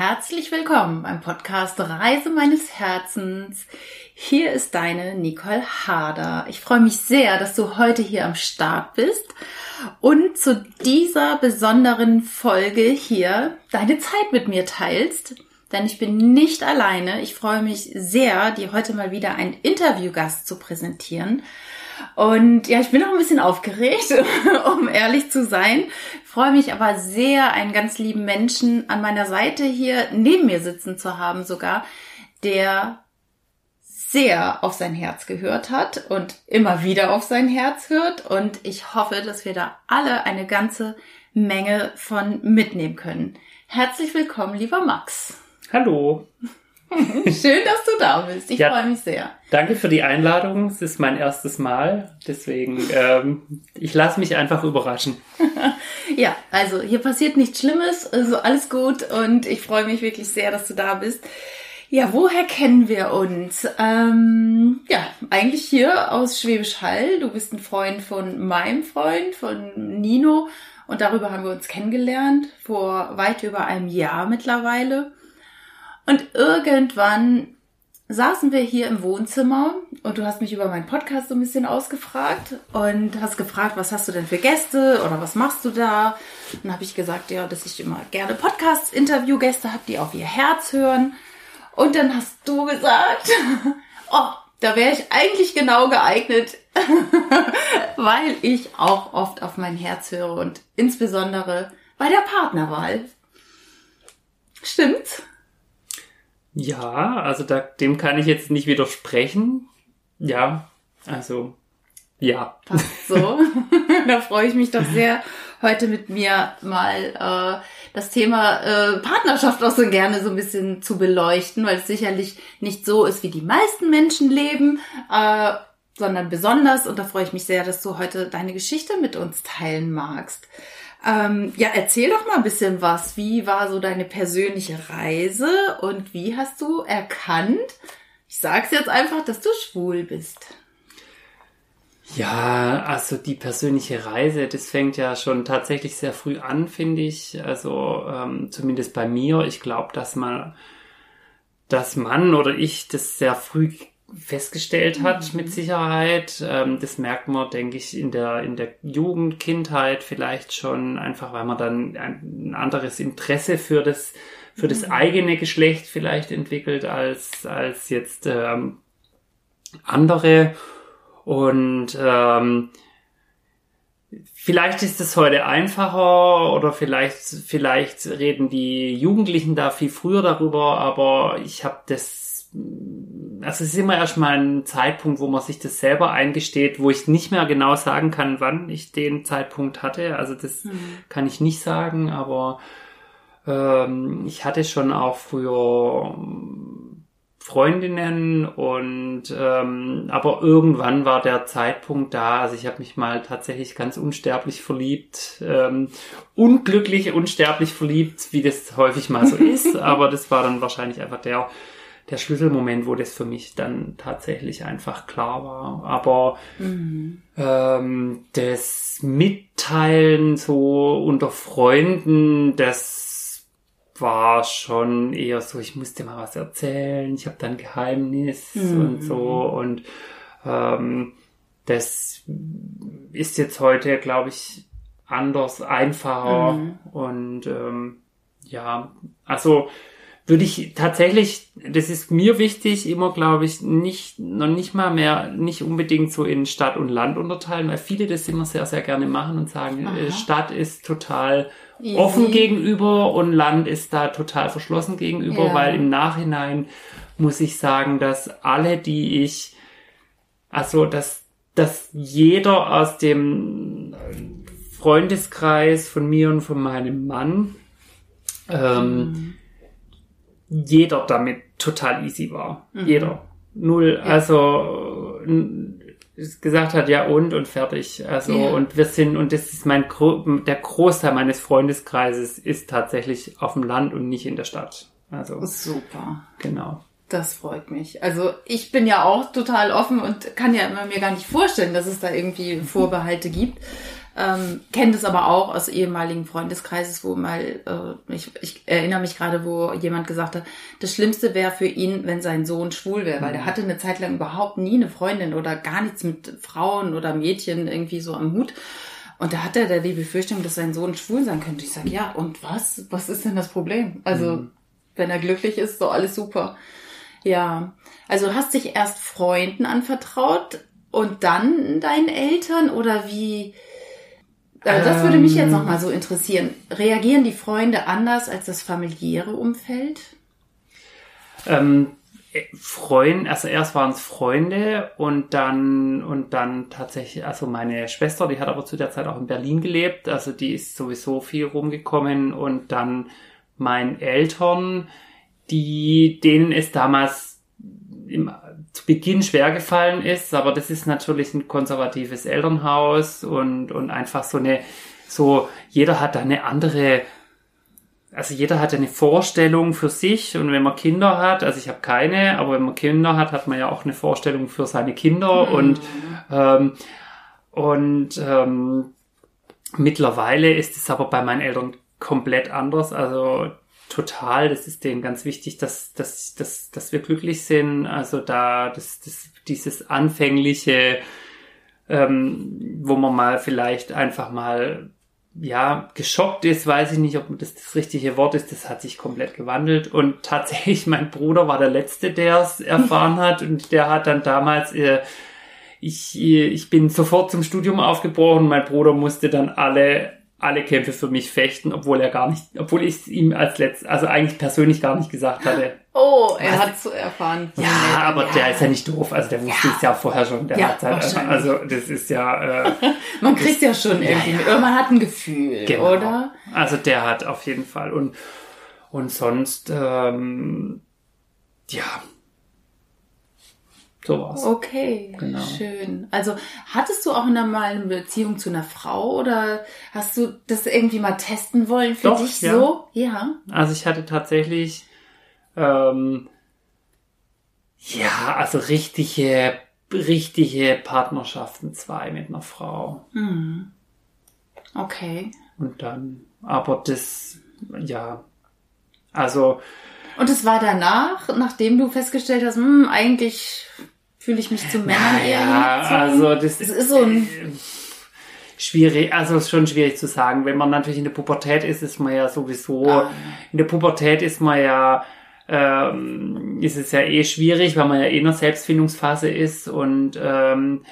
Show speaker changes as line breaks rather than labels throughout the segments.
herzlich willkommen beim Podcast Reise meines Herzens. Hier ist deine Nicole Harder. Ich freue mich sehr, dass du heute hier am Start bist und zu dieser besonderen Folge hier deine Zeit mit mir teilst. Denn ich bin nicht alleine. Ich freue mich sehr, dir heute mal wieder einen Interviewgast zu präsentieren. Und ja, ich bin auch ein bisschen aufgeregt, um ehrlich zu sein. Freue mich aber sehr, einen ganz lieben Menschen an meiner Seite hier neben mir sitzen zu haben, sogar, der sehr auf sein Herz gehört hat und immer wieder auf sein Herz hört. Und ich hoffe, dass wir da alle eine ganze Menge von mitnehmen können. Herzlich willkommen, lieber Max.
Hallo.
Schön, dass du da bist. Ich ja, freue mich sehr.
Danke für die Einladung. Es ist mein erstes Mal. Deswegen, ähm, ich lasse mich einfach überraschen.
ja, also hier passiert nichts Schlimmes. Also alles gut. Und ich freue mich wirklich sehr, dass du da bist. Ja, woher kennen wir uns? Ähm, ja, eigentlich hier aus Schwäbisch Hall. Du bist ein Freund von meinem Freund, von Nino. Und darüber haben wir uns kennengelernt vor weit über einem Jahr mittlerweile. Und irgendwann saßen wir hier im Wohnzimmer und du hast mich über meinen Podcast so ein bisschen ausgefragt und hast gefragt, was hast du denn für Gäste oder was machst du da? Und dann habe ich gesagt, ja, dass ich immer gerne Podcast-Interview-Gäste habe, die auf ihr Herz hören. Und dann hast du gesagt, oh, da wäre ich eigentlich genau geeignet, weil ich auch oft auf mein Herz höre und insbesondere bei der Partnerwahl. Stimmt's?
Ja, also da, dem kann ich jetzt nicht widersprechen. Ja, also ja.
Passt so. da freue ich mich doch sehr, heute mit mir mal äh, das Thema äh, Partnerschaft auch so gerne so ein bisschen zu beleuchten, weil es sicherlich nicht so ist, wie die meisten Menschen leben, äh, sondern besonders. Und da freue ich mich sehr, dass du heute deine Geschichte mit uns teilen magst. Ähm, ja, erzähl doch mal ein bisschen was. Wie war so deine persönliche Reise und wie hast du erkannt, ich sag's jetzt einfach, dass du schwul bist?
Ja, also die persönliche Reise, das fängt ja schon tatsächlich sehr früh an, finde ich. Also ähm, zumindest bei mir. Ich glaube, dass man, dass man oder ich das sehr früh festgestellt hat, mhm. mit Sicherheit. Ähm, das merkt man, denke ich, in der, in der Jugend, Kindheit vielleicht schon, einfach weil man dann ein, anderes Interesse für das, für das mhm. eigene Geschlecht vielleicht entwickelt als, als jetzt ähm, andere. Und ähm, Vielleicht ist es heute einfacher oder vielleicht, vielleicht reden die Jugendlichen da viel früher darüber, aber ich habe das also es ist immer erstmal ein Zeitpunkt, wo man sich das selber eingesteht, wo ich nicht mehr genau sagen kann, wann ich den Zeitpunkt hatte. Also das mhm. kann ich nicht sagen, aber ähm, ich hatte schon auch früher Freundinnen und ähm, aber irgendwann war der Zeitpunkt da. Also ich habe mich mal tatsächlich ganz unsterblich verliebt, ähm, unglücklich unsterblich verliebt, wie das häufig mal so ist. aber das war dann wahrscheinlich einfach der der Schlüsselmoment, wo das für mich dann tatsächlich einfach klar war. Aber mhm. ähm, das Mitteilen so unter Freunden, das war schon eher so, ich musste mal was erzählen, ich habe dann Geheimnis mhm. und so und ähm, das ist jetzt heute, glaube ich, anders, einfacher mhm. und ähm, ja, also würde ich tatsächlich, das ist mir wichtig, immer glaube ich, nicht, noch nicht mal mehr, nicht unbedingt so in Stadt und Land unterteilen, weil viele das immer sehr, sehr gerne machen und sagen, äh, Aha. Stadt ist total Easy. offen gegenüber und Land ist da total verschlossen gegenüber, ja. weil im Nachhinein muss ich sagen, dass alle, die ich, also, dass, dass jeder aus dem Freundeskreis von mir und von meinem Mann, ähm, mhm jeder damit total easy war. Mhm. Jeder. Null, ja. also gesagt hat, ja und und fertig. Also ja. und wir sind, und das ist mein der Großteil meines Freundeskreises ist tatsächlich auf dem Land und nicht in der Stadt. Also
super.
Genau.
Das freut mich. Also ich bin ja auch total offen und kann ja immer mir gar nicht vorstellen, dass es da irgendwie Vorbehalte gibt. Ähm, kennt es aber auch aus ehemaligen Freundeskreises, wo mal, äh, ich, ich erinnere mich gerade, wo jemand gesagt hat, das Schlimmste wäre für ihn, wenn sein Sohn schwul wäre, weil der hatte eine Zeit lang überhaupt nie eine Freundin oder gar nichts mit Frauen oder Mädchen irgendwie so am Hut. Und da hat er da die Befürchtung, dass sein Sohn schwul sein könnte. Ich sage, ja, und was? Was ist denn das Problem? Also, mhm. wenn er glücklich ist, so alles super. Ja, also hast dich erst Freunden anvertraut und dann deinen Eltern oder wie? Also das würde mich jetzt nochmal so interessieren. Reagieren die Freunde anders als das familiäre Umfeld?
Ähm, Freunde, also erst waren es Freunde und dann und dann tatsächlich, also meine Schwester, die hat aber zu der Zeit auch in Berlin gelebt, also die ist sowieso viel rumgekommen und dann meinen Eltern, die denen es damals im, zu Beginn schwer gefallen ist, aber das ist natürlich ein konservatives Elternhaus und und einfach so eine so jeder hat da eine andere also jeder hat eine Vorstellung für sich und wenn man Kinder hat, also ich habe keine, aber wenn man Kinder hat, hat man ja auch eine Vorstellung für seine Kinder mhm. und ähm, und ähm, mittlerweile ist es aber bei meinen Eltern komplett anders, also total. Das ist denen ganz wichtig, dass dass dass, dass wir glücklich sind. Also da das, das dieses anfängliche, ähm, wo man mal vielleicht einfach mal ja, geschockt ist, weiß ich nicht, ob das das richtige Wort ist. Das hat sich komplett gewandelt. Und tatsächlich, mein Bruder war der Letzte, der es erfahren hat. Und der hat dann damals, äh, ich, ich bin sofort zum Studium aufgebrochen. Mein Bruder musste dann alle, alle Kämpfe für mich fechten, obwohl er gar nicht, obwohl ich es ihm als letzt, also eigentlich persönlich gar nicht gesagt hatte.
Oh, er hat es so erfahren.
Ja, aber ja. der ist ja nicht doof. Also der wusste ja. es ja vorher schon. Der ja, hat halt, also das ist ja. Äh,
man kriegt ja schon irgendwie. Ja, Man hat ein Gefühl, genau. oder?
Also der hat auf jeden Fall und und sonst ähm, ja. So war's.
Okay, genau. schön. Also hattest du auch mal eine Beziehung zu einer Frau oder hast du das irgendwie mal testen wollen für Doch, dich so?
Ja. Also ich hatte tatsächlich ähm, ja, also richtige, richtige Partnerschaften zwei mit einer Frau.
Mhm. Okay.
Und dann, aber das, ja, also.
Und es war danach, nachdem du festgestellt hast, hm, eigentlich fühle ich mich zu Männern naja, eher
hingezogen. Also das, das ist so ein äh, schwierig, also ist schon schwierig zu sagen. Wenn man natürlich in der Pubertät ist, ist man ja sowieso, ah. in der Pubertät ist man ja ähm, ist es ja eh schwierig, weil man ja eh in der Selbstfindungsphase ist und ähm,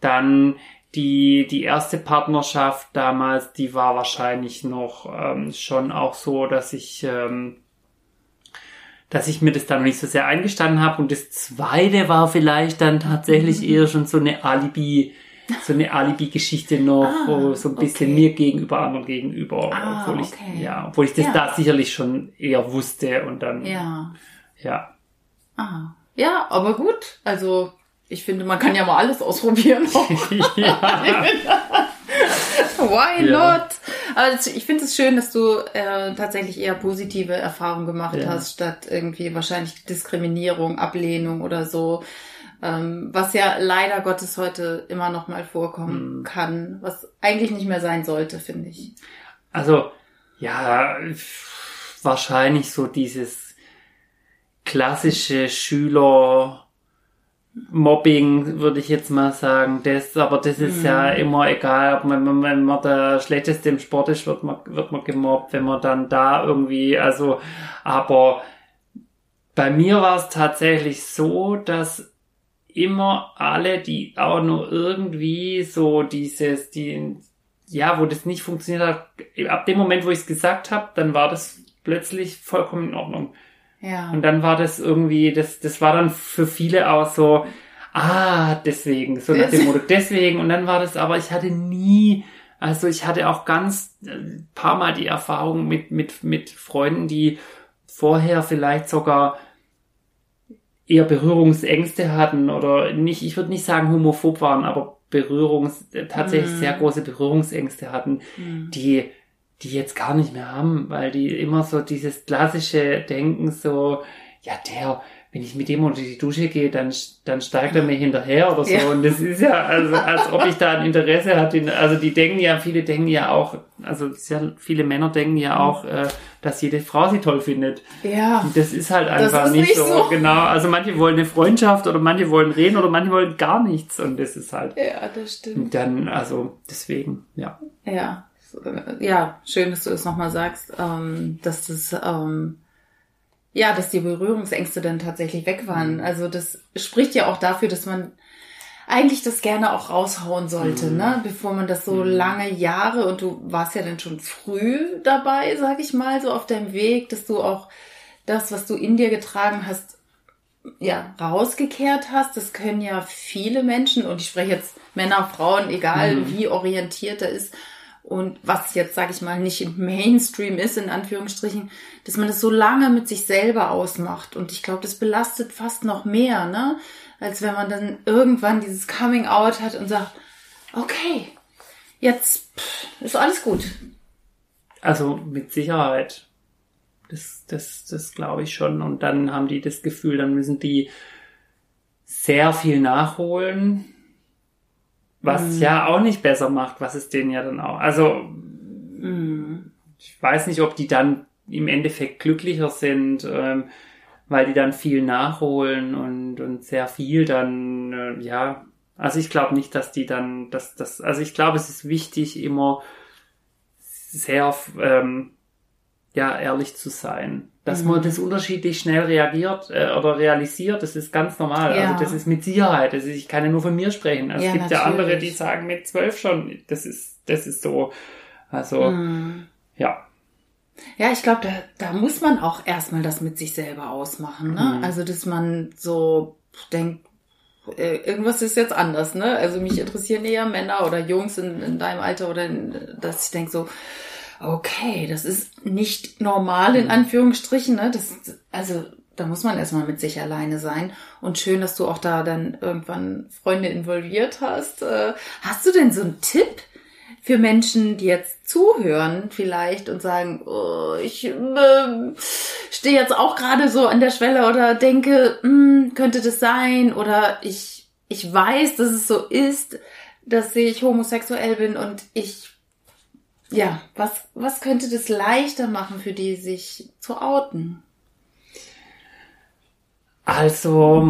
dann die, die erste Partnerschaft damals, die war wahrscheinlich noch ähm, schon auch so, dass ich, ähm, dass ich mir das dann noch nicht so sehr eingestanden habe. Und das zweite war vielleicht dann tatsächlich mhm. eher schon so eine Alibi, so eine Alibi-Geschichte noch, ah, so ein bisschen okay. mir gegenüber, anderen gegenüber, ah, obwohl ich, okay. ja, obwohl ich das ja. da sicherlich schon eher wusste und dann,
ja.
ja.
Ah. Ja, aber gut, also, ich finde, man kann ja mal alles ausprobieren. ja. Why ja. not? Also ich finde es schön, dass du äh, tatsächlich eher positive Erfahrungen gemacht ja. hast, statt irgendwie wahrscheinlich Diskriminierung, Ablehnung oder so. Ähm, was ja leider Gottes heute immer noch mal vorkommen mhm. kann, was eigentlich nicht mehr sein sollte, finde ich.
Also, ja, wahrscheinlich so dieses klassische Schüler Mobbing, würde ich jetzt mal sagen. Das, aber das ist mhm. ja immer egal, wenn man, wenn man der Schlechteste im Sport ist, wird man, wird man gemobbt, wenn man dann da irgendwie, also, aber bei mir war es tatsächlich so, dass immer alle, die auch nur irgendwie so dieses, die, ja, wo das nicht funktioniert hat, ab dem Moment, wo ich es gesagt habe, dann war das plötzlich vollkommen in Ordnung.
Ja.
Und dann war das irgendwie, das, das war dann für viele auch so, ah, deswegen, so nach dem Motto, deswegen. Und dann war das aber, ich hatte nie, also ich hatte auch ganz äh, paar Mal die Erfahrung mit, mit, mit Freunden, die vorher vielleicht sogar eher Berührungsängste hatten oder nicht, ich würde nicht sagen homophob waren, aber Berührungs, tatsächlich mm. sehr große Berührungsängste hatten, mm. die, die jetzt gar nicht mehr haben, weil die immer so dieses klassische Denken so, ja, der, wenn ich mit dem unter die Dusche gehe, dann, dann steigt er mir hinterher oder so. Ja. Und das ist ja, also, als ob ich da ein Interesse hatte. Also die denken ja, viele denken ja auch, also sehr viele Männer denken ja auch, äh, dass jede Frau sie toll findet.
Ja.
Und das ist halt einfach ist nicht, nicht so, so, Genau. Also manche wollen eine Freundschaft oder manche wollen reden oder manche wollen gar nichts. Und das ist halt.
Ja, das stimmt. Und
dann, also deswegen, ja.
Ja. Ja, schön, dass du es nochmal sagst, ähm, dass das, ähm, ja, dass die Berührungsängste dann tatsächlich weg waren. Mhm. Also das spricht ja auch dafür, dass man eigentlich das gerne auch raushauen sollte, mhm. ne? Bevor man das so mhm. lange Jahre und du warst ja dann schon früh dabei, sag ich mal, so auf deinem Weg, dass du auch das, was du in dir getragen hast, ja, rausgekehrt hast. Das können ja viele Menschen und ich spreche jetzt Männer, Frauen, egal mhm. wie orientiert er ist, und was jetzt, sage ich mal, nicht im Mainstream ist, in Anführungsstrichen, dass man das so lange mit sich selber ausmacht. Und ich glaube, das belastet fast noch mehr, ne? Als wenn man dann irgendwann dieses Coming Out hat und sagt, okay, jetzt ist alles gut.
Also mit Sicherheit. Das, das, das glaube ich schon. Und dann haben die das Gefühl, dann müssen die sehr viel nachholen was mhm. ja auch nicht besser macht, was es denen ja dann auch. Also, mhm. ich weiß nicht, ob die dann im Endeffekt glücklicher sind, ähm, weil die dann viel nachholen und, und sehr viel dann, äh, ja. Also ich glaube nicht, dass die dann, dass das, also ich glaube, es ist wichtig, immer sehr ähm, ja ehrlich zu sein dass mhm. man das unterschiedlich schnell reagiert äh, oder realisiert, das ist ganz normal. Ja. Also das ist mit Sicherheit. Also ich kann ja nur von mir sprechen. Also ja, es gibt natürlich. ja andere, die sagen mit zwölf schon, das ist, das ist so. Also mhm. ja.
Ja, ich glaube, da, da muss man auch erstmal das mit sich selber ausmachen. Ne? Mhm. Also dass man so denkt, äh, irgendwas ist jetzt anders. Ne? Also mich interessieren eher Männer oder Jungs in, in deinem Alter oder in, dass ich denke so, okay, das ist nicht normal in mhm. Anführungsstrichen, ne? Das, also da muss man erstmal mit sich alleine sein. Und schön, dass du auch da dann irgendwann Freunde involviert hast. Äh, hast du denn so einen Tipp für Menschen, die jetzt zuhören vielleicht und sagen, oh, ich äh, stehe jetzt auch gerade so an der Schwelle oder denke, hm, könnte das sein? Oder ich, ich weiß, dass es so ist, dass ich homosexuell bin und ich ja, was, was könnte das leichter machen für die, sich zu outen?
Also,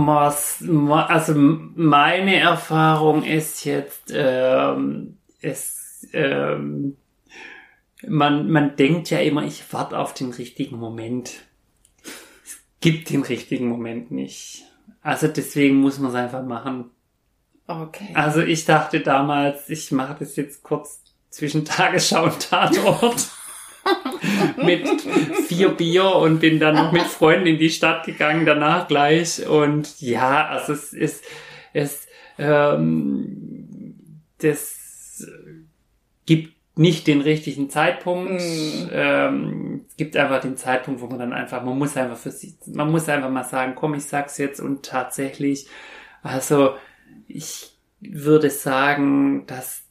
also meine Erfahrung ist jetzt, ähm, es, ähm, man, man denkt ja immer, ich warte auf den richtigen Moment. Es gibt den richtigen Moment nicht. Also deswegen muss man es einfach machen.
Okay.
Also ich dachte damals, ich mache das jetzt kurz zwischen Tagesschau und Tatort mit vier Bier und bin dann noch mit Freunden in die Stadt gegangen, danach gleich. Und ja, also es ist, es, ähm, das gibt nicht den richtigen Zeitpunkt. Mm. Ähm, es gibt einfach den Zeitpunkt, wo man dann einfach, man muss einfach für sich, man muss einfach mal sagen, komm, ich sag's jetzt und tatsächlich, also ich würde sagen, dass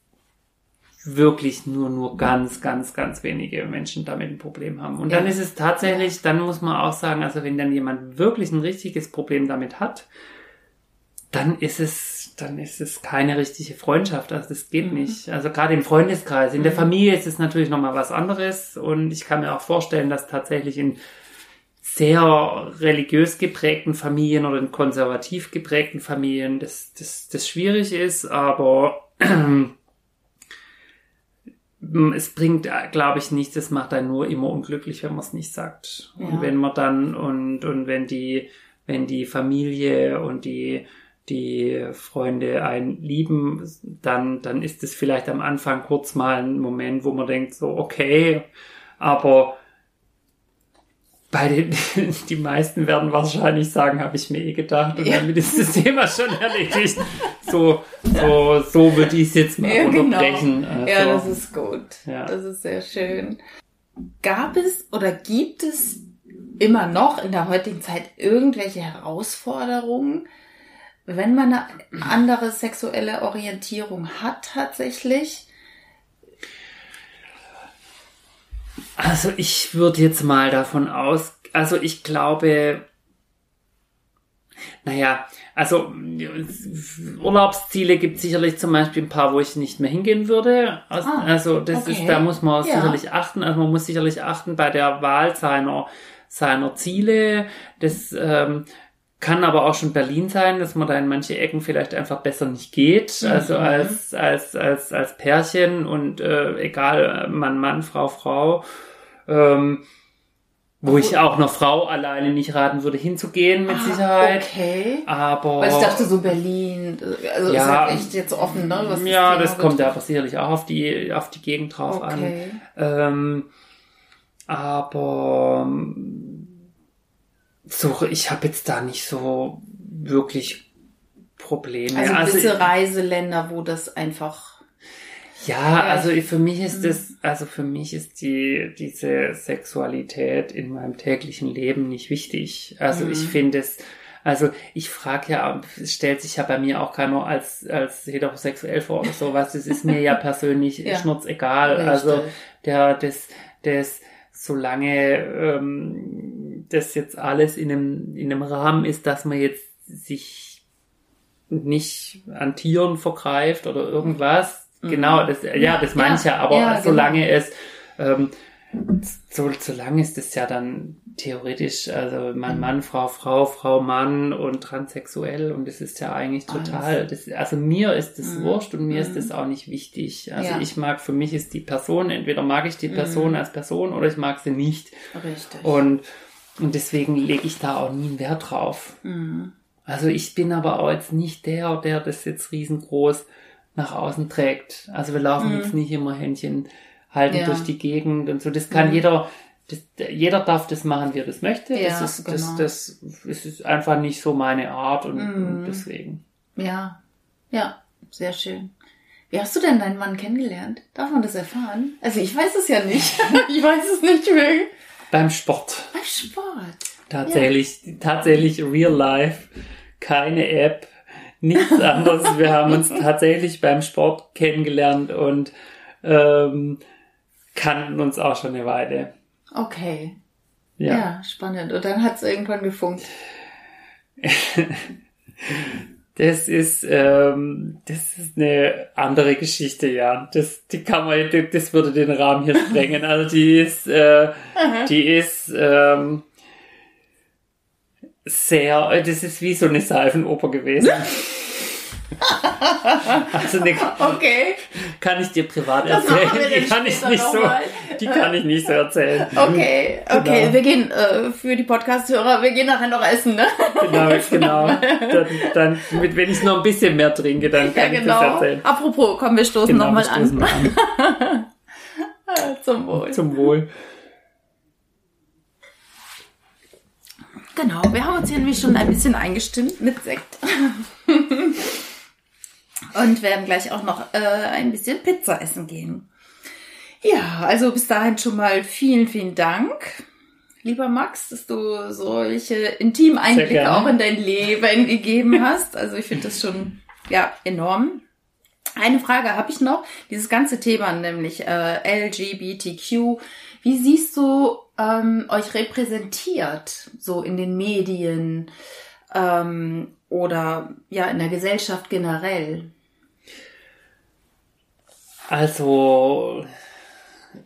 wirklich nur, nur ganz, ganz, ganz wenige Menschen damit ein Problem haben. Und ja. dann ist es tatsächlich, dann muss man auch sagen, also wenn dann jemand wirklich ein richtiges Problem damit hat, dann ist es, dann ist es keine richtige Freundschaft. Also das geht mhm. nicht. Also gerade im Freundeskreis. In mhm. der Familie ist es natürlich nochmal was anderes. Und ich kann mir auch vorstellen, dass tatsächlich in sehr religiös geprägten Familien oder in konservativ geprägten Familien das, das, das schwierig ist. Aber es bringt, äh, glaube ich, nichts, es macht einen nur immer unglücklich, wenn man es nicht sagt. Ja. Und wenn man dann, und, und wenn die, wenn die Familie und die, die Freunde einen lieben, dann, dann ist es vielleicht am Anfang kurz mal ein Moment, wo man denkt so, okay, aber bei den, die meisten werden wahrscheinlich sagen, habe ich mir eh gedacht und ja. damit ist das Thema schon erledigt. So, so, so würde ich es jetzt mal ja, genau. unterbrechen.
Genau. Also, ja, das ist gut. Ja. Das ist sehr schön. Gab es oder gibt es immer noch in der heutigen Zeit irgendwelche Herausforderungen, wenn man eine andere sexuelle Orientierung hat tatsächlich?
Also ich würde jetzt mal davon aus, also ich glaube, Naja, also Urlaubsziele gibt sicherlich zum Beispiel ein paar, wo ich nicht mehr hingehen würde. Also,
Ah,
also das
okay.
ist, da muss man
Ja.
sicherlich achten. Also man muss sicherlich achten bei der Wahl seiner seiner Ziele. Das ähm, kann aber auch schon Berlin sein, dass man da in manche Ecken vielleicht einfach besser nicht geht. Also
Mhm.
als als als als Pärchen und äh, egal Mann Mann Frau Frau. Ähm, wo ich auch einer Frau alleine nicht raten würde, hinzugehen mit
Ah,
Sicherheit.
Okay.
Aber
Weil ich dachte so Berlin, also
Ja.
ist ja echt jetzt offen, ne? Was
ja,
Thema
das kommt ja aber sicherlich auch auf die auf die Gegend drauf an.
Okay.
Ähm, aber so, ich habe jetzt da nicht so wirklich Probleme.
Also,
Also,
gewisse Reiseländer, wo das einfach.
ja, also für mich ist
Mhm.
das, also für mich ist die diese Sexualität in meinem täglichen Leben nicht wichtig. Also
Mhm.
ich finde es also ich frage ja, es stellt sich ja bei mir auch keiner als, als heterosexuell vor oder sowas. Das ist mir ja persönlich
Ja.
schnurzegal.
Richtig.
Also der, das, das, solange ähm, das jetzt alles in einem, in einem Rahmen ist, dass man jetzt sich nicht an Tieren vergreift oder irgendwas.
Mhm.
Genau, das, ja, das
Ja,
ja, aber
ja,
solange es, ähm, so, solange ist es ja dann theoretisch, also Mann, Mann, Frau, Frau, Frau, Mann und transsexuell und das ist ja eigentlich total, das, also mir ist das
Mhm.
wurscht und mir ist
Mhm.
das auch nicht wichtig. Also
Ja.
ich mag, für mich ist die Person, entweder mag ich die Person
Mhm.
als Person oder ich mag sie nicht
Richtig.
und, und deswegen lege ich da auch nie einen Wert drauf.
Mhm.
Also ich bin aber auch jetzt nicht der, der das jetzt riesengroß nach außen trägt. Also wir laufen
Mhm.
jetzt nicht immer Händchen halten
Ja.
durch die Gegend und so. Das kann
Mhm.
jeder, das, jeder darf das machen, wie er das möchte.
Ja,
das, ist,
genau.
das, das, ist einfach nicht so meine Art und,
Mhm.
und deswegen.
Ja, ja, sehr schön. Wie hast du denn deinen Mann kennengelernt? Darf man das erfahren? Also ich weiß es ja nicht. ich weiß es nicht mehr.
Beim Sport.
Beim Sport.
Tatsächlich, tatsächlich real life. Keine App. Nichts anderes. Wir haben uns tatsächlich beim Sport kennengelernt und ähm, kannten uns auch schon eine Weile.
Okay.
Ja.
Ja, spannend. Und dann hat es irgendwann gefunkt.
Das ist, ähm, das ist eine andere Geschichte, ja. Das, die kann man, das würde den Rahmen hier sprengen. Also die ist, äh, die ist ähm, sehr, das ist wie so eine Seifenoper gewesen. also eine,
Okay.
kann ich dir privat
Das
erzählen. Die kann ich nicht so, die kann ich nicht so erzählen.
Okay, okay.
Genau.
Wir gehen äh, für die Podcast-Hörer, wir gehen nachher noch essen, ne?
Genau, genau. Dann, dann mit, wenn ich noch ein bisschen mehr trinke, dann kann
Ja,
ich das
genau.
erzählen.
Apropos, komm, wir stoßen
Genau,
nochmal an.
mal an.
Zum Wohl.
Zum Wohl.
Genau, wir haben uns hier nämlich schon ein bisschen eingestimmt mit Sekt. Und werden gleich auch noch äh, ein bisschen Pizza essen gehen. Ja, also bis dahin schon mal vielen, vielen Dank, lieber Max, dass du solche intimen Einblicke auch in dein Leben gegeben hast. Also ich finde das schon ja enorm. Eine Frage habe ich noch. Dieses ganze Thema, nämlich äh, LGBTQ. Wie siehst du ähm, euch repräsentiert, so in den Medien ähm, oder ja in der Gesellschaft generell?
Also,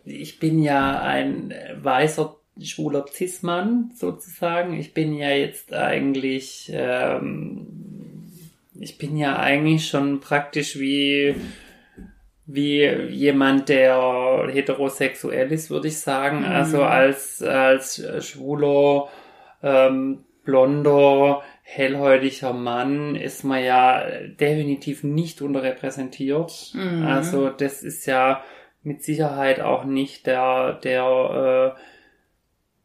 ich bin ja ein weißer schwuler Cis-Mann sozusagen. Ich bin ja jetzt eigentlich, ähm, ich bin ja eigentlich schon praktisch wie wie jemand, der heterosexuell ist, würde ich sagen.
Mhm.
Also als als schwuler, ähm, blonder, hellhäutiger Mann ist man ja definitiv nicht unterrepräsentiert.
Mhm.
Also das ist ja mit Sicherheit auch nicht der der äh,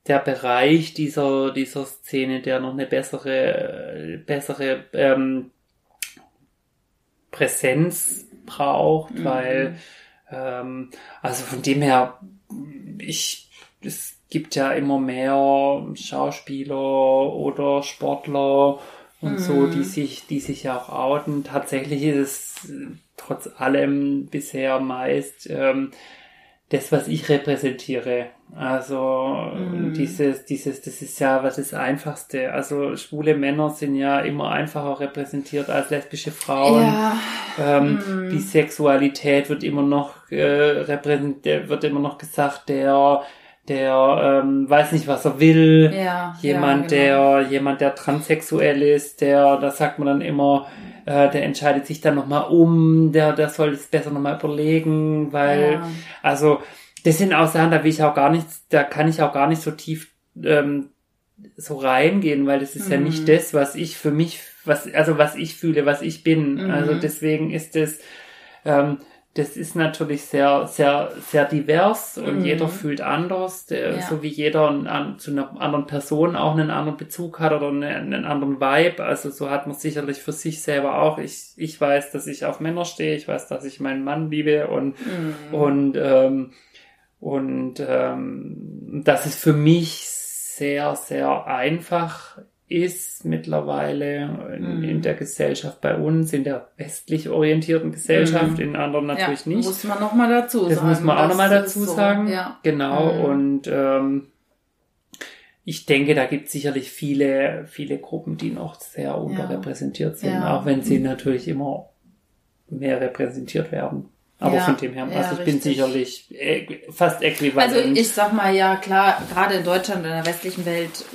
der Bereich dieser dieser Szene, der noch eine bessere äh, bessere ähm, Präsenz braucht,
Mhm.
weil ähm, also von dem her ich es gibt ja immer mehr Schauspieler oder Sportler und so,
Mhm.
die sich, die sich ja auch outen. Tatsächlich ist es äh, trotz allem bisher meist ähm, das, was ich repräsentiere. Also mhm. dieses, dieses, das ist ja was das Einfachste. Also schwule Männer sind ja immer einfacher repräsentiert als lesbische Frauen. Ja. Ähm, mhm. Die Sexualität wird immer noch äh, repräsentiert, wird immer noch gesagt, der der ähm, weiß nicht, was er will. Ja, jemand, ja, genau. der jemand, der transsexuell ist, der, da sagt man dann immer, äh, der entscheidet sich dann nochmal um, der, der soll es besser nochmal überlegen, weil, ja. also das sind auch Sachen, da will ich auch gar nicht, da kann ich auch gar nicht so tief ähm, so reingehen, weil das ist mhm. ja nicht mhm. das, was ich für mich, was, also was ich fühle, was ich bin. Mhm. Also deswegen ist das, ähm, das ist natürlich sehr, sehr, sehr divers und mhm. jeder fühlt anders, der, ja. so wie jeder an, zu einer anderen Person auch einen anderen Bezug hat oder einen, einen, anderen Vibe. Also so hat man sicherlich für sich selber auch. Ich, ich weiß, dass ich auf Männer stehe, ich weiß, dass ich meinen Mann liebe und, mhm. und ähm, und ähm, dass es für mich sehr, sehr einfach ist mittlerweile in, mhm. in, der Gesellschaft bei uns, in der westlich orientierten Gesellschaft, mhm. in anderen natürlich ja, nicht.
Muss man nochmal dazu
das sagen. Das muss man auch nochmal dazu so, sagen. Ja. Genau. Mhm. Und ähm, ich denke, da gibt es sicherlich viele, viele Gruppen, die noch sehr unterrepräsentiert sind, ja. auch wenn sie natürlich immer mehr repräsentiert werden. Aber ja, von dem her, also ja, ich richtig. bin sicherlich fast äquivalent.
Also ich sag mal, ja klar, gerade in Deutschland, in der westlichen Welt,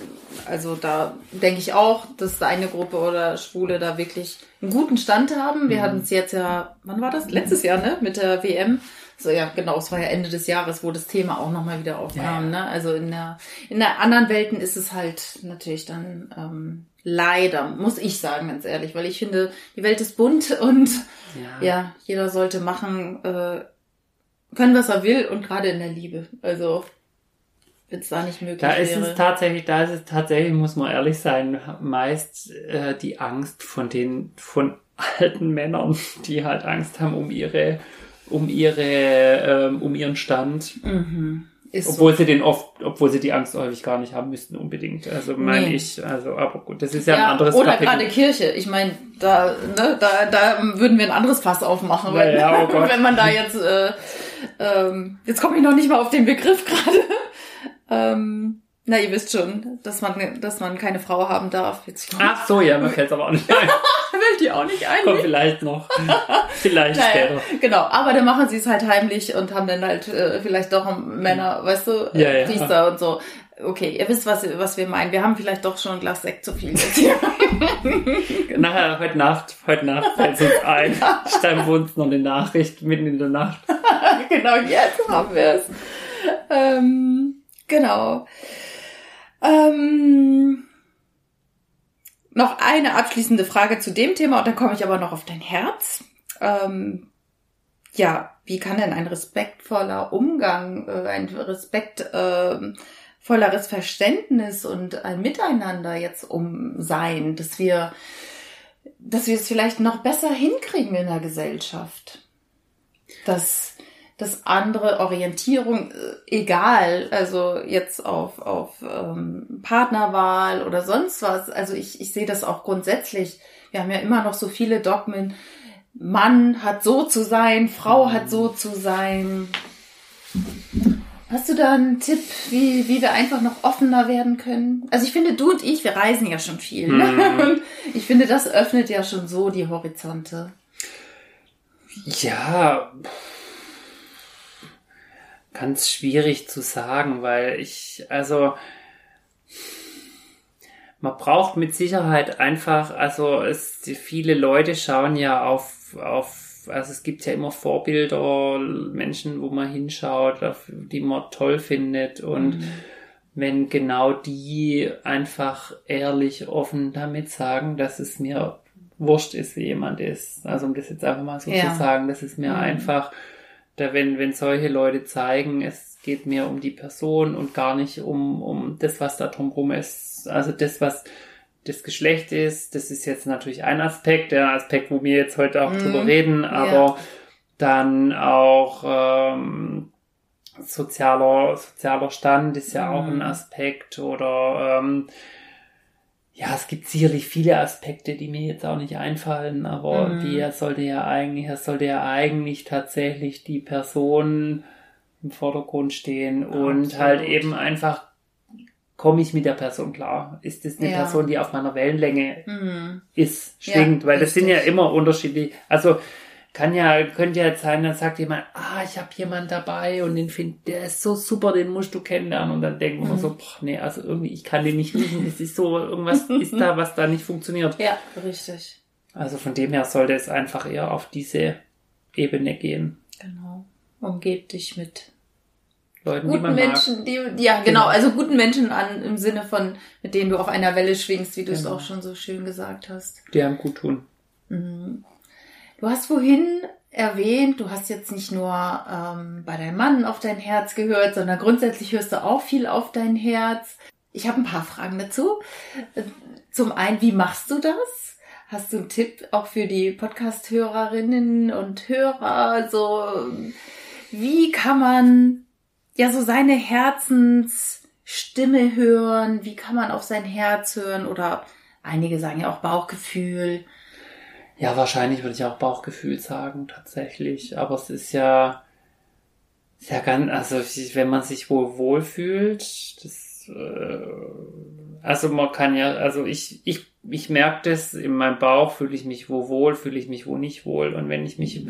also da denke ich auch, dass eine Gruppe oder Schwule da wirklich einen guten Stand haben. Wir mhm. hatten es jetzt ja, wann war das? Letztes Jahr, ne? Mit der WM. So, ja, genau, es war ja Ende des Jahres, wo das Thema auch nochmal wieder aufkam. Ja. Ne? Also in der, in der anderen Welten ist es halt natürlich dann ähm, leider, muss ich sagen, ganz ehrlich, weil ich finde, die Welt ist bunt und ja, ja jeder sollte machen, äh, können, was er will und gerade in der Liebe. Also wenn es da nicht möglich
da
ist
Es tatsächlich, da ist es tatsächlich, muss man ehrlich sein, meist äh, die Angst von den von alten Männern, die halt Angst haben um ihre um ihre, ähm, um ihren Stand. Mhm. Obwohl so. sie den oft, obwohl sie die Angst häufig gar nicht haben müssten unbedingt. Also meine nee. ich, also aber gut, das ist ja, ja ein anderes
Oder Kapitel. gerade Kirche. Ich meine, da, ne, da, da würden wir ein anderes Fass aufmachen, wenn, ja, oh wenn man da jetzt, äh, ähm, jetzt komme ich noch nicht mal auf den Begriff gerade. ähm, na, ihr wisst schon, dass man, dass man keine Frau haben darf.
Jetzt Ach so, ja, mir fällt aber auch nicht ein.
Fällt die auch nicht ein?
Kommt vielleicht noch. vielleicht naja, später.
Genau, aber dann machen sie es halt heimlich und haben dann halt äh, vielleicht doch Männer, weißt du, äh, ja, ja. Priester und so. Okay, ihr wisst, was, was wir meinen. Wir haben vielleicht doch schon ein Glas Sekt zu viel jetzt hier.
Nachher, heute Nacht, heute Nacht fällt es uns ein. Wir uns noch eine Nachricht mitten in der Nacht.
genau, jetzt haben wir es. Ähm, genau. Ähm, noch eine abschließende Frage zu dem Thema und dann komme ich aber noch auf dein Herz. Ähm, ja, wie kann denn ein respektvoller Umgang, äh, ein respektvolleres ähm, Verständnis und ein Miteinander jetzt um sein, dass wir, dass wir es vielleicht noch besser hinkriegen in der Gesellschaft? Dass dass andere Orientierung, äh, egal, also jetzt auf, auf ähm, Partnerwahl oder sonst was, also ich, ich sehe das auch grundsätzlich. Wir haben ja immer noch so viele Dogmen. Mann hat so zu sein, Frau hat so zu sein. Hast du da einen Tipp, wie, wie wir einfach noch offener werden können? Also ich finde, du und ich, wir reisen ja schon viel. Mhm. Und ich finde, das öffnet ja schon so die Horizonte.
Ja, ganz schwierig zu sagen, weil ich, also, man braucht mit Sicherheit einfach, also es, viele Leute schauen ja auf, auf, also es gibt ja immer Vorbilder, Menschen, wo man hinschaut, die man toll findet und mhm. wenn genau die einfach ehrlich, offen damit sagen, dass es mir wurscht ist, wie jemand ist, also um das jetzt einfach mal so ja. zu sagen, dass es mir mhm. einfach da wenn, wenn solche Leute zeigen, es geht mehr um die Person und gar nicht um, um das, was da drumherum ist. Also das, was das Geschlecht ist, das ist jetzt natürlich ein Aspekt, der Aspekt, wo wir jetzt heute auch mhm. drüber reden, aber ja. dann auch ähm, sozialer, sozialer Stand ist ja mhm. auch ein mhm. Aspekt oder ähm, ja, es gibt sicherlich viele Aspekte, die mir jetzt auch nicht einfallen, aber mhm. wie er sollte ja eigentlich, er sollte ja eigentlich tatsächlich die Person im Vordergrund stehen
Absolut.
und halt eben einfach komme ich mit der Person klar? Ist es eine
Ja.
Person, die auf meiner Wellenlänge
Mhm.
ist, schwingt?
Ja,
Weil das sind ja
richtig.
immer unterschiedlich. Also kann ja, könnte ja jetzt sein, dann sagt jemand, ah, ich habe jemand dabei und den find, der ist so super, den musst du kennenlernen. Und dann denken wir
Mhm.
so, boah, nee, also irgendwie, ich kann den nicht riechen. Es ist so, irgendwas ist da, was da nicht funktioniert.
Ja, richtig.
Also von dem her sollte es einfach eher auf diese Ebene gehen.
Genau. Umgeb dich mit
Leuten, die
guten
man
Menschen, die, ja, genau,
Genau.
also guten Menschen an, im Sinne von, mit denen du auf einer Welle schwingst, wie du es
Genau.
auch schon so schön gesagt hast.
mag, die einem gut tun.
Mhm. Du hast vorhin erwähnt, du hast jetzt nicht nur ähm, bei deinem Mann auf dein Herz gehört, sondern grundsätzlich hörst du auch viel auf dein Herz. Ich habe ein paar Fragen dazu. Zum einen, wie machst du das? Hast du einen Tipp auch für die Podcast-Hörerinnen und Hörer? So, wie kann man ja so seine Herzensstimme hören? Wie kann man auf sein Herz hören? Oder einige sagen ja auch Bauchgefühl.
Ja, wahrscheinlich würde ich auch Bauchgefühl sagen, tatsächlich. Aber es ist ja, ist ja ganz, also wenn man sich wohl wohlfühlt, das, äh, also man kann ja, also ich, ich, ich merke das in meinem Bauch, fühle ich mich wo wohl, fühle ich mich wo nicht wohl. Und wenn ich mich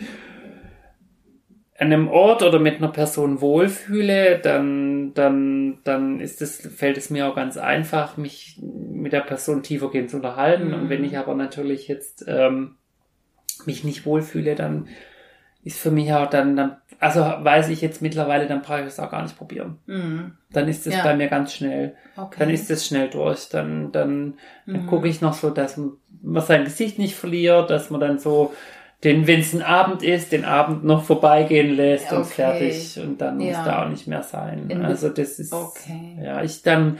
an einem Ort oder mit einer Person wohlfühle, dann, dann, dann ist es, fällt es mir auch ganz einfach, mich mit der Person tiefergehend zu unterhalten.
Mhm.
Und wenn ich aber natürlich jetzt ähm, mich nicht wohlfühle, dann ist für mich auch dann, dann, also weiß ich jetzt mittlerweile, dann brauche ich es auch gar nicht probieren.
Mhm.
Dann ist es
Ja.
bei mir ganz schnell.
Okay.
Dann ist es schnell durch. Dann, dann, dann
Mhm.
gucke ich noch so, dass man sein Gesicht nicht verliert, dass man dann so den, wenn es ein Abend ist, den Abend noch vorbeigehen lässt und
Okay.
fertig und dann muss
Ja.
da auch nicht mehr sein.
In-
also das ist,
Okay.
ja, ich dann,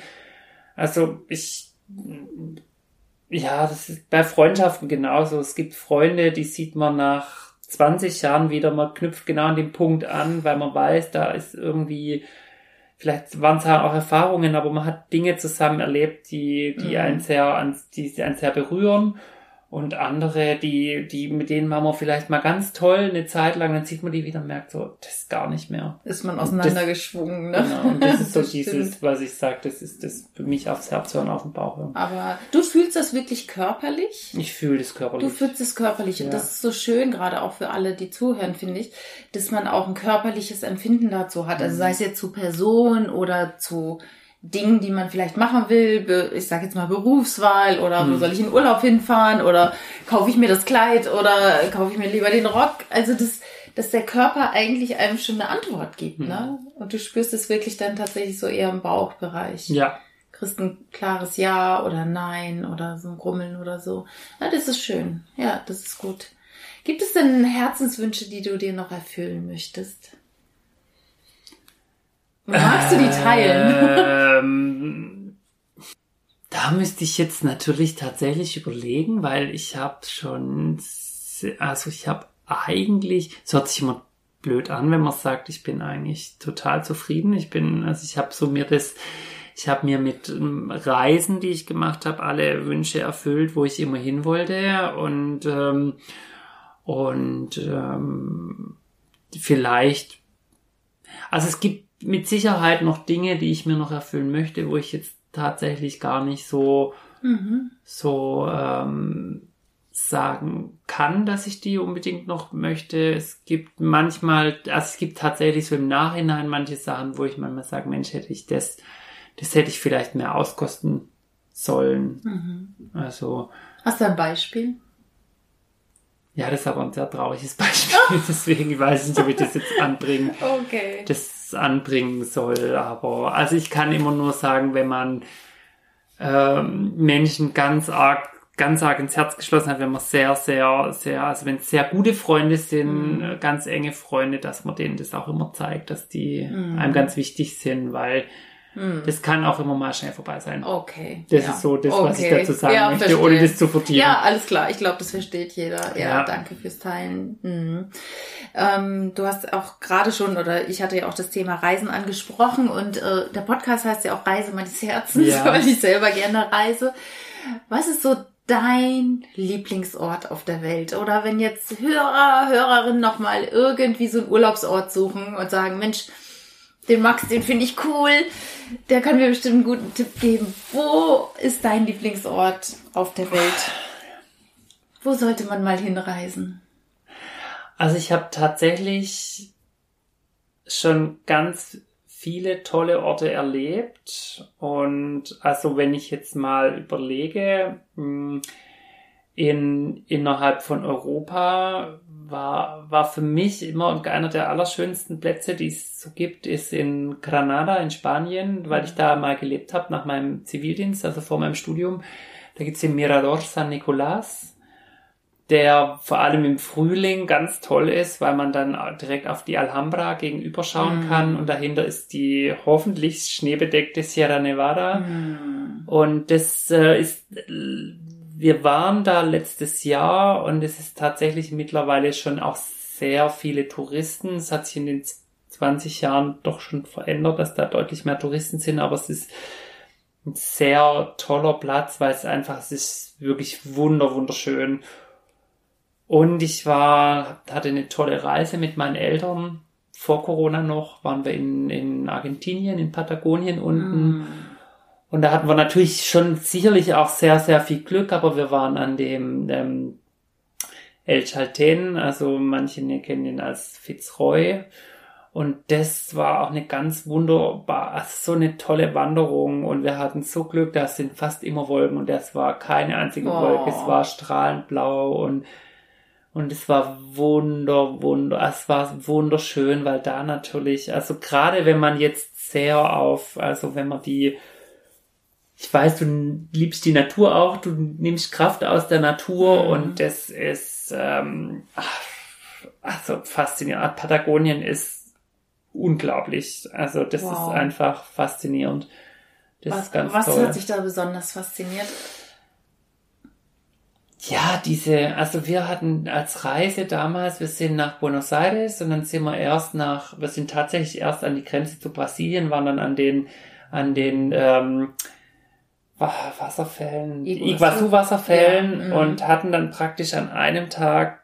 also ich, ja, das ist bei Freundschaften genauso. Es gibt Freunde, die sieht man nach 20 Jahren wieder, man knüpft genau an den Punkt an, weil man weiß, da ist irgendwie, vielleicht waren es ja auch Erfahrungen, aber man hat Dinge zusammen erlebt, die, die
Mhm.
einen sehr, die einen sehr berühren. Und andere, die, die, mit denen waren wir vielleicht mal ganz toll eine Zeit lang, dann sieht man die wieder und merkt so, das ist gar nicht mehr.
Ist man auseinandergeschwungen, ne?
Genau, und das ist so
Das stimmt.
dieses, was ich sage, das ist das für mich aufs Herz hören, auf den Bauch hören.
Aber du fühlst das wirklich körperlich?
Ich fühle das
Du
körperlich.
fühlst es körperlich und
Ja.
das ist so schön, gerade auch für alle, die zuhören, finde ich, dass man auch ein körperliches Empfinden dazu hat. Also
Mhm.
sei es jetzt zu Personen oder zu Dingen, die man vielleicht machen will, ich sage jetzt mal Berufswahl oder wo
Mhm.
soll ich in Urlaub hinfahren oder kaufe ich mir das Kleid oder kaufe ich mir lieber den Rock. Also das, dass der Körper eigentlich einem schon eine Antwort gibt, ne? Und du spürst es wirklich dann tatsächlich so eher im Bauchbereich
ja,
kriegst ein klares Ja oder Nein oder so ein Grummeln oder so. Ja, das ist schön. Ja, das ist gut. Gibt es denn Herzenswünsche, die du dir noch erfüllen möchtest? Magst du die teilen?
Ähm, da müsste ich jetzt natürlich tatsächlich überlegen, weil ich habe schon, also ich habe eigentlich, es hört sich immer blöd an, wenn man sagt, ich bin eigentlich total zufrieden. Ich bin, also ich habe so mir das, ich habe mir mit ähm, Reisen, die ich gemacht habe, alle Wünsche erfüllt, wo ich immer hin wollte und ähm, und ähm, vielleicht, also es gibt mit Sicherheit noch Dinge, die ich mir noch erfüllen möchte, wo ich jetzt tatsächlich gar nicht so
Mhm.
so ähm, sagen kann, dass ich die unbedingt noch möchte. Es gibt manchmal, also es gibt tatsächlich so im Nachhinein manche Sachen, wo ich manchmal sage, Mensch, hätte ich das, das hätte ich vielleicht mehr auskosten sollen.
Mhm.
Also
Hast du ein Beispiel?
ja, das ist aber ein sehr trauriges Beispiel, deswegen weiß ich nicht, ob ich das jetzt anbringe.
Okay.
das anbringen soll. Aber also ich kann immer nur sagen, wenn man ähm, Menschen ganz arg, ganz arg ins Herz geschlossen hat, wenn man sehr, sehr, sehr, also wenn es sehr gute Freunde sind,
Mhm.
äh, ganz enge Freunde, dass man denen das auch immer zeigt, dass die
Mhm.
einem ganz wichtig sind, weil
Hm.
das kann auch immer mal schnell vorbei sein.
Okay.
Das
ja.
ist so das, was ich
Okay.
dazu sagen
Ja,
möchte,
verstehe.
ohne das zu vertiefen.
Ja, alles klar. Ich glaube, das versteht jeder. Ja,
Ja.
danke fürs Teilen. Mhm. Ähm, du hast auch gerade schon, oder ich hatte ja auch das Thema Reisen angesprochen und äh, der Podcast heißt ja auch Reise meines Herzens,
Ja.
weil ich selber gerne reise. Was ist so dein Lieblingsort auf der Welt? Oder wenn jetzt Hörer, Hörerinnen nochmal irgendwie so einen Urlaubsort suchen und sagen, Mensch, Den Max, den finde ich cool. Der kann mir bestimmt einen guten Tipp geben. Wo ist dein Lieblingsort auf der Welt? Wo sollte man mal hinreisen?
Also ich habe tatsächlich schon ganz viele tolle Orte erlebt. Und also wenn ich jetzt mal überlege, hm, in, innerhalb von Europa war, war für mich immer einer der allerschönsten Plätze, die es so gibt, ist in Granada in Spanien, weil ich da mal gelebt habe nach meinem Zivildienst, also vor meinem Studium. Da gibt's den Mirador San Nicolás der vor allem im Frühling ganz toll ist, weil man dann direkt auf die Alhambra gegenüber schauen mm. kann und dahinter ist die hoffentlich schneebedeckte Sierra Nevada mm. und das äh, ist wir waren da letztes Jahr und es ist tatsächlich mittlerweile schon auch sehr viele Touristen. Es hat sich in den 20 Jahren doch schon verändert, dass da deutlich mehr Touristen sind, aber es ist ein sehr toller Platz, weil es einfach, es ist wirklich wunder, wunderschön. Und ich war, hatte eine tolle Reise mit meinen Eltern. Vor Corona noch waren wir in, in Argentinien, in Patagonien unten. Mm. Und da hatten wir natürlich schon sicherlich auch sehr, sehr viel Glück, aber wir waren an dem ähm, El Chalten, also manche kennen ihn als Fitzroy. Und das war auch eine ganz wunderbar, also so eine tolle Wanderung. Und wir hatten so Glück, da sind fast immer Wolken und das war keine einzige oh. Wolke. Es war strahlend blau und und es war wunder, wunder, es war wunderschön, weil da natürlich, also gerade wenn man jetzt sehr auf, also wenn man die, ich weiß, du liebst die Natur auch, du nimmst Kraft aus der Natur mhm. und das ist, ähm, also faszinierend. Patagonien ist unglaublich. Also das wow. ist einfach faszinierend.
Das was, ist ganz was toll. hat sich da besonders fasziniert?
Ja, diese, also wir hatten als Reise damals, wir sind nach Buenos Aires und dann sind wir erst nach, wir sind tatsächlich erst an die Grenze zu Brasilien, waren dann an den, an den ähm, Wasserfällen, Iguazu-Wasserfällen ja, und hatten dann praktisch an einem Tag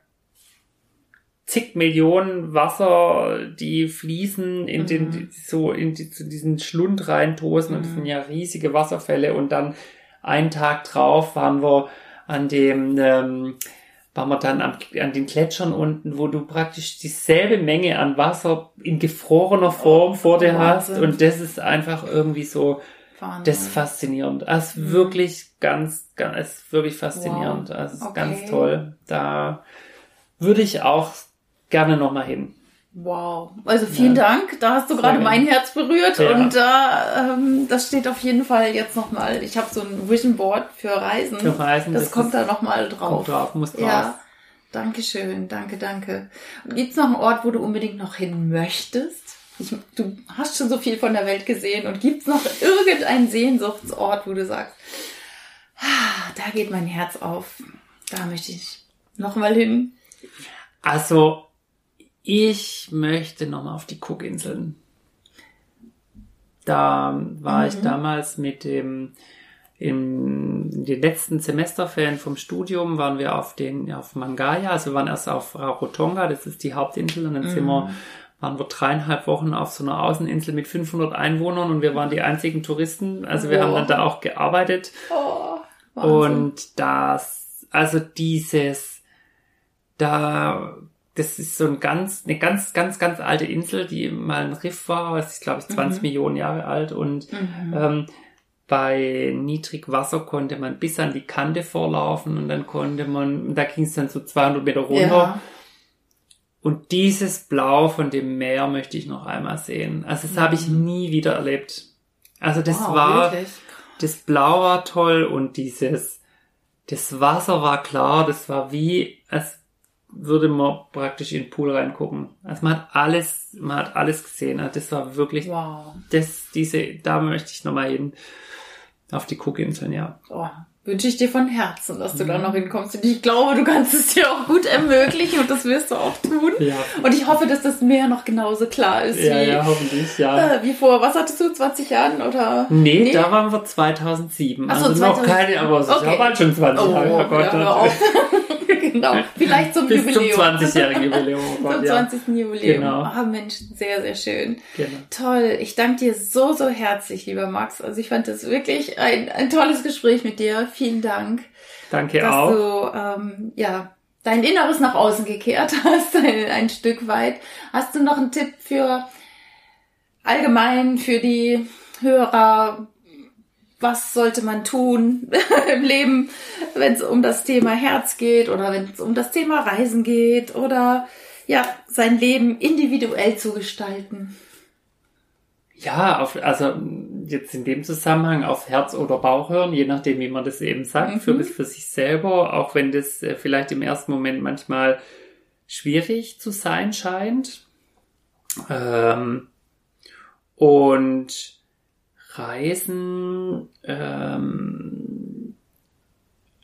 zig Millionen Wasser, die fließen in den, mhm. so in die, zu diesen Schlund reintosen mhm. und das sind ja riesige Wasserfälle und dann einen Tag drauf waren wir an dem, ähm, waren wir dann am, an den Gletschern unten, wo du praktisch dieselbe Menge an Wasser in gefrorener Form oh, vor dir Wahnsinn. hast. Und das ist einfach irgendwie so, Wahnsinn. das ist faszinierend. Also mhm. wirklich ganz, ganz, ist wirklich faszinierend. Wow. Also okay. ganz toll. Da würde ich auch gerne nochmal hin.
Wow, also vielen ja. Dank. Da hast du gerade mein Herz berührt ja. und da ähm, das steht auf jeden Fall jetzt nochmal. Ich habe so ein Vision Board für Reisen. Für Reisen. Das, das kommt da nochmal drauf. Kommt drauf, muss drauf. Ja. Dankeschön, danke, danke. Und gibt's noch einen Ort, wo du unbedingt noch hin möchtest? Ich, du hast schon so viel von der Welt gesehen und gibt's noch irgendeinen Sehnsuchtsort, wo du sagst, ah, da geht mein Herz auf. Da möchte ich nochmal hin.
Also ich möchte nochmal auf die Cookinseln. Da war mhm. ich damals mit dem, in den letzten Semesterferien vom Studium waren wir auf den, auf Mangaya, also wir waren erst auf Rarotonga, das ist die Hauptinsel, und dann mhm. sind wir, waren wir dreieinhalb Wochen auf so einer Außeninsel mit 500 Einwohnern und wir waren die einzigen Touristen, also wir oh. haben dann da auch gearbeitet. Oh, und das, also dieses, da das ist so ein ganz, eine ganz, ganz, ganz alte Insel, die mal ein Riff war, das ist, glaube ich, 20 mhm. Millionen Jahre alt und mhm. ähm, bei Niedrigwasser konnte man bis an die Kante vorlaufen und dann konnte man, da ging es dann so 200 Meter runter. Ja. Und dieses Blau von dem Meer möchte ich noch einmal sehen. Also das mhm. habe ich nie wieder erlebt. Also das wow, war, wirklich? das Blau war toll und dieses, das Wasser war klar, das war wie, als würde man praktisch in den Pool reingucken. Also man hat alles, man hat alles gesehen. Also das war wirklich, wow. das, diese, da möchte ich nochmal hin. Auf die Cookinseln, ja.
Oh, wünsche ich dir von Herzen, dass du mhm. da noch hinkommst. Und ich glaube, du kannst es dir auch gut ermöglichen und das wirst du auch tun. Ja. Und ich hoffe, dass das Meer noch genauso klar ist
ja, wie, ja, hoffentlich, ja.
Äh, wie vor, was hattest du, 20 Jahren oder?
Nee, nee? da waren wir 2007. Ach so, also 2000. noch keine, aber es okay. ist ja bald schon 20 Jahre. Oh, oh Gott. Ja,
genau. Vielleicht zum
Bis
Jubiläum.
zum 20-jährigen Jubiläum. Oh
Zum
ja.
20. Jubiläum.
Genau.
Ah, Mensch, sehr, sehr schön.
Genau.
Toll. Ich danke dir so, so herzlich, lieber Max. Also ich fand das wirklich ein, ein tolles Gespräch mit dir. Vielen Dank,
Danke
dass
auch.
du ähm, ja dein Inneres nach außen gekehrt hast, ein, ein Stück weit. Hast du noch einen Tipp für allgemein für die Hörer? Was sollte man tun im Leben, wenn es um das Thema Herz geht oder wenn es um das Thema Reisen geht oder ja, sein Leben individuell zu gestalten?
Ja, auf, also jetzt in dem Zusammenhang auf Herz oder Bauch hören, je nachdem, wie man das eben sagt,
Mhm.
für, für sich selber, auch wenn das äh, vielleicht im ersten Moment manchmal schwierig zu sein scheint. Ähm, und Reisen, ähm,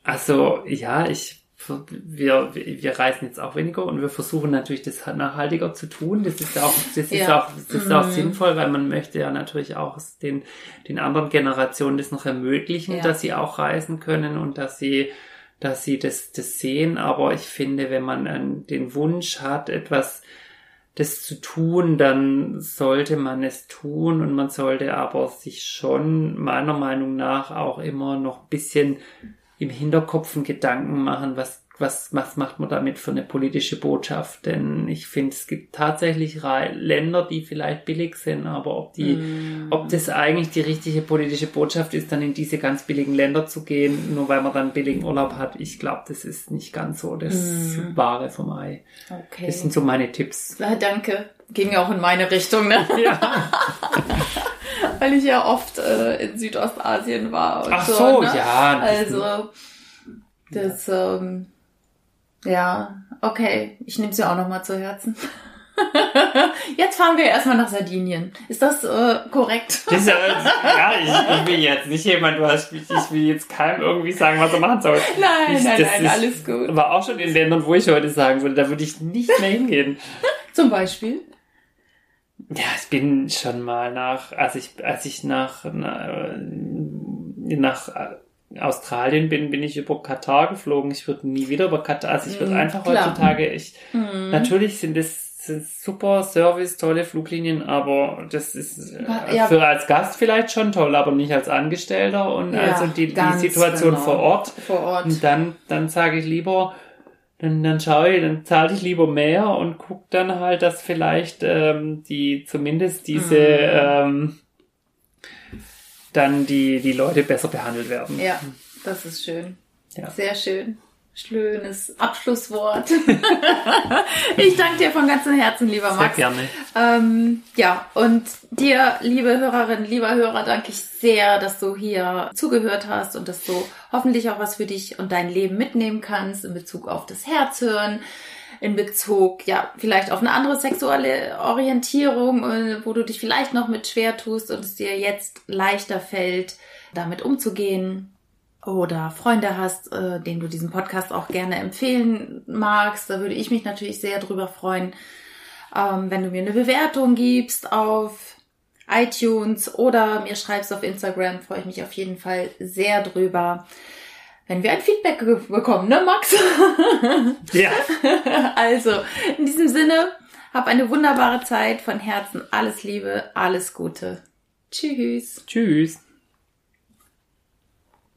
also ja, ich wir, wir reisen jetzt auch weniger und wir versuchen natürlich das nachhaltiger zu tun. Das ist auch, das ist
Ja.
auch, das ist auch
Mhm.
sinnvoll, weil man möchte ja natürlich auch den, den anderen Generationen das noch ermöglichen,
Ja.
dass sie auch reisen können und dass sie, dass sie das, das sehen. Aber ich finde, wenn man äh, den Wunsch hat, etwas, das zu tun, dann sollte man es tun und man sollte aber sich schon meiner Meinung nach auch immer noch ein bisschen im Hinterkopf einen Gedanken machen, was, was, was macht man damit für eine politische Botschaft? Denn ich finde, es gibt tatsächlich Länder, die vielleicht billig sind, aber ob die,
Mm.
ob das eigentlich die richtige politische Botschaft ist, dann in diese ganz billigen Länder zu gehen, nur weil man dann billigen Urlaub hat, ich glaube, das ist nicht ganz so das
Mm.
Wahre vom Ei.
Okay.
Das sind so meine Tipps.
Ja, danke. Ging auch in meine Richtung, ne?
Ja.
Weil ich ja oft äh, in Südostasien war. Und
Ach
so,
so,
ne?
ja.
Also, das, ähm, ja, okay. Ich nehme ja auch nochmal zu Herzen. Jetzt fahren wir erstmal nach Sardinien. Ist das äh, korrekt?
Das ist ja, ich, ich will jetzt nicht jemand, du hast, ich will jetzt keinem irgendwie sagen, was er machen soll.
Nein,
Ich-
nein,
das
nein,
ist-
alles gut.
War auch schon in Ländern, wo ich heute sagen würde, da würde ich nicht mehr hingehen.
Zum Beispiel?
Ja, ich bin schon mal nach, als ich, als ich nach, na, nach äh, Australien bin, bin ich über Katar geflogen. Ich würde nie wieder über Katar, also ich würde
Mm,
einfach
klar.
heutzutage, ich,
Mhm.
natürlich sind es sind super Service, tolle Fluglinien, aber das ist äh,
Ja.
für als Gast vielleicht schon toll, aber nicht als Angestellter und
Ja,
also die, die Situation
genau.
vor Ort.
Vor Ort.
Und dann, dann sage ich lieber, dann, dann schaue ich, dann zahle ich lieber mehr und guck dann halt, dass vielleicht ähm, die zumindest diese ähm, dann die, die Leute besser behandelt werden.
Ja, das ist schön.
Ja.
Sehr schön. Schönes Abschlusswort. ich danke dir von ganzem Herzen, lieber
Sehr
Max.
gerne.
Ähm, ja, und dir, liebe Hörerin, lieber Hörer, danke ich sehr, dass du hier zugehört hast und dass du hoffentlich auch was für dich und dein Leben mitnehmen kannst in Bezug auf das Herzhören, in Bezug, ja, vielleicht auf eine andere sexuelle Orientierung, äh, wo du dich vielleicht noch mit schwer tust und es dir jetzt leichter fällt, damit umzugehen oder Freunde hast, äh, denen du diesen Podcast auch gerne empfehlen magst, da würde ich mich natürlich sehr drüber freuen, ähm, wenn du mir eine Bewertung gibst auf iTunes oder mir schreibst auf Instagram, freue ich mich auf jeden Fall sehr drüber. Wenn wir ein Feedback bekommen, ne, Max?
Ja.
also, in diesem Sinne, hab eine wunderbare Zeit. Von Herzen alles Liebe, alles Gute. Tschüss.
Tschüss.